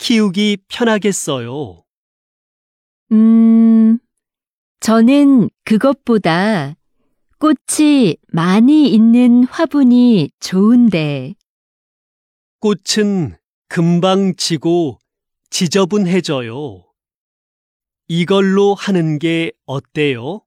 키우기 편하겠어요. 음, 저는 그것보다 꽃이 많이 있는 화분이 좋은데, 꽃은 금방 지고 지저분해져요. 이걸로 하는 게 어때요?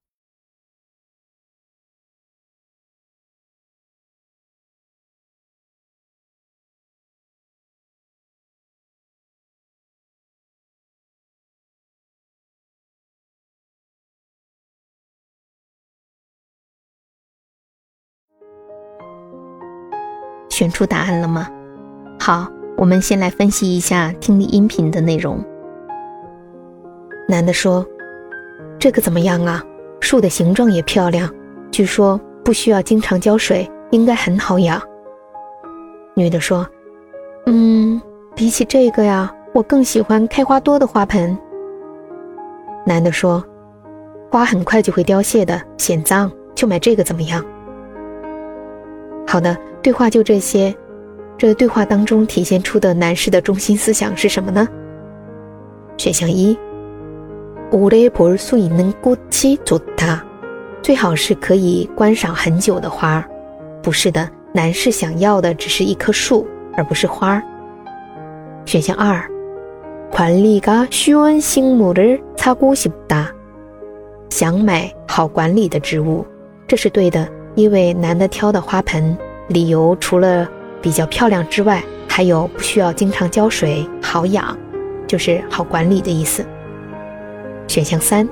选出答案了吗？好，我们先来分析一下听力音频的内容。男的说：“这个怎么样啊？树的形状也漂亮，据说不需要经常浇水，应该很好养。”女的说：“嗯，比起这个呀，我更喜欢开花多的花盆。”男的说：“花很快就会凋谢的，显脏，就买这个怎么样？”好的，对话就这些。这个对话当中体现出的男士的中心思想是什么呢？选项一，오래볼수있는꽃이좋다，最好是可以观赏很久的花。不是的，男士想要的只是一棵树，而不是花。选项二，관리가쉬운식물을사고싶다，想买好管理的植物，这是对的，因为男的挑的花盆， 理由除了比较漂亮之外，还有不需要经常浇水，好养，就是好管理的意思。选项三，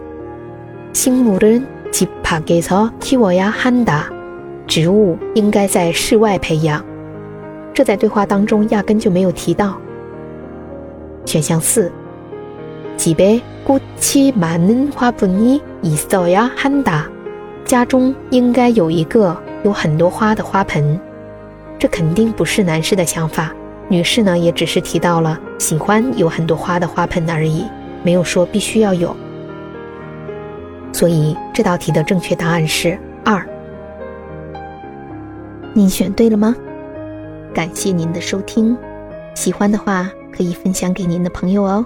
식물은집밖에서키워야한 다， 植物应该在室外培养，这在对话当中压根就没有提到。选项四，집에꽃이많은화분이있어야한 다， 家中应该有一个有很多花的花盆。这肯定不是男士的想法，女士呢也只是提到了喜欢有很多花的花盆而已，没有说必须要有。所以这道题的正确答案是二。您选对了吗？感谢您的收听，喜欢的话可以分享给您的朋友哦。